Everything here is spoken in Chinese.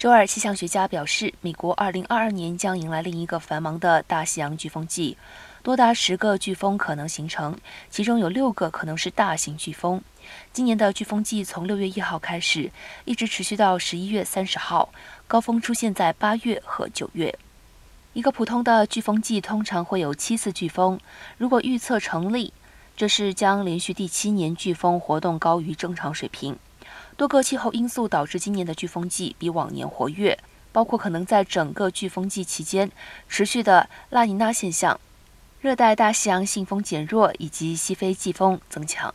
周二，气象学家表示，美国2022年将迎来另一个繁忙的大西洋飓风季，多达十个飓风可能形成，其中有六个可能是大型飓风。今年的飓风季从6月1号开始，一直持续到11月30号，高峰出现在8月和9月。一个普通的飓风季通常会有七次飓风，如果预测成立，这是将连续第七年飓风活动高于正常水平。多个气候因素导致今年的飓风季比往年活跃，包括可能在整个飓风季期间持续的拉尼娜现象、热带大西洋信风减弱以及西非季风增强。